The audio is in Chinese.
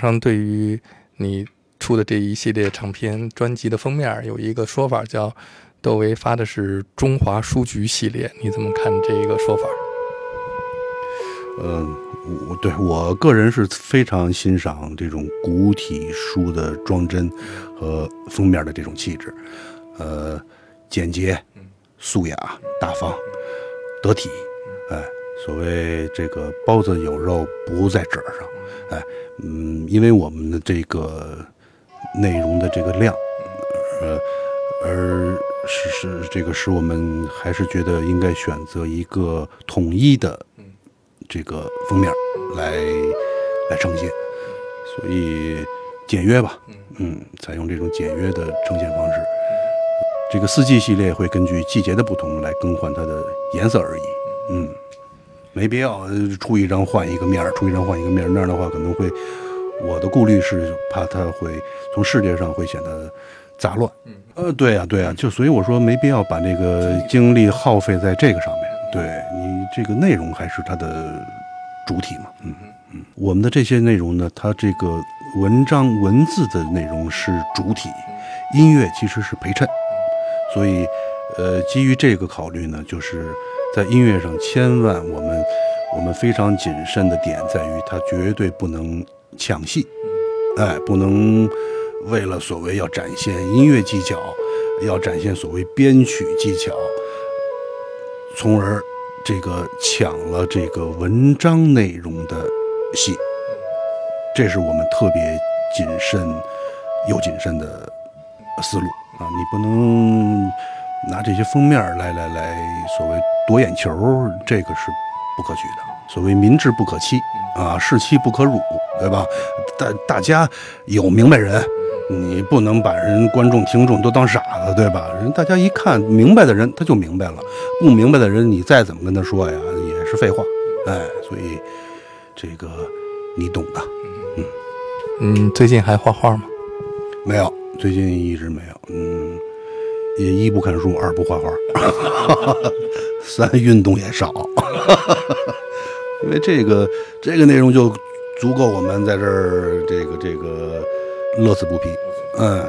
上对于你出的这一系列唱片专辑的封面有一个说法，叫窦唯发的是中华书局系列，你怎么看这一个说法？嗯，我对我个人是非常欣赏这种古体书的装帧和封面的这种气质，呃，简洁、素雅、大方、得体，哎，所谓这个包子有肉不在褶上，哎。嗯，因为我们的这个内容的这个量，呃，而是是这个使我们还是觉得应该选择一个统一的这个封面来来呈现，所以简约吧，嗯，采用这种简约的呈现方式。这个四季系列会根据季节的不同来更换它的颜色而已，嗯。没必要出一张换一个面儿，出一张换一个面儿，那样的话可能会，我的顾虑是怕它会从视觉上会显得杂乱。嗯，呃，对呀，对呀，就所以我说没必要把那个精力耗费在这个上面。对你这个内容还是它的主体嘛。嗯嗯，我们的这些内容呢，它这个文章文字的内容是主体，音乐其实是陪衬。所以，呃，基于这个考虑呢，就是。在音乐上，千万我们我们非常谨慎的点在于，它绝对不能抢戏，哎，不能为了所谓要展现音乐技巧，要展现所谓编曲技巧，从而这个抢了这个文章内容的戏，这是我们特别谨慎又谨慎的思路啊！你不能。拿这些封面来来来，所谓夺眼球，这个是不可取的。所谓民智不可欺啊，士气不可辱，对吧？大大家有明白人，你不能把人观众听众都当傻子，对吧？人大家一看明白的人他就明白了，不明白的人你再怎么跟他说呀，也是废话。哎，所以这个你懂的。嗯嗯，最近还画画吗？没有，最近一直没有。嗯。也一不看书，二不画画，三运动也少，因为这个这个内容就足够我们在这儿这个这个乐此不疲，嗯。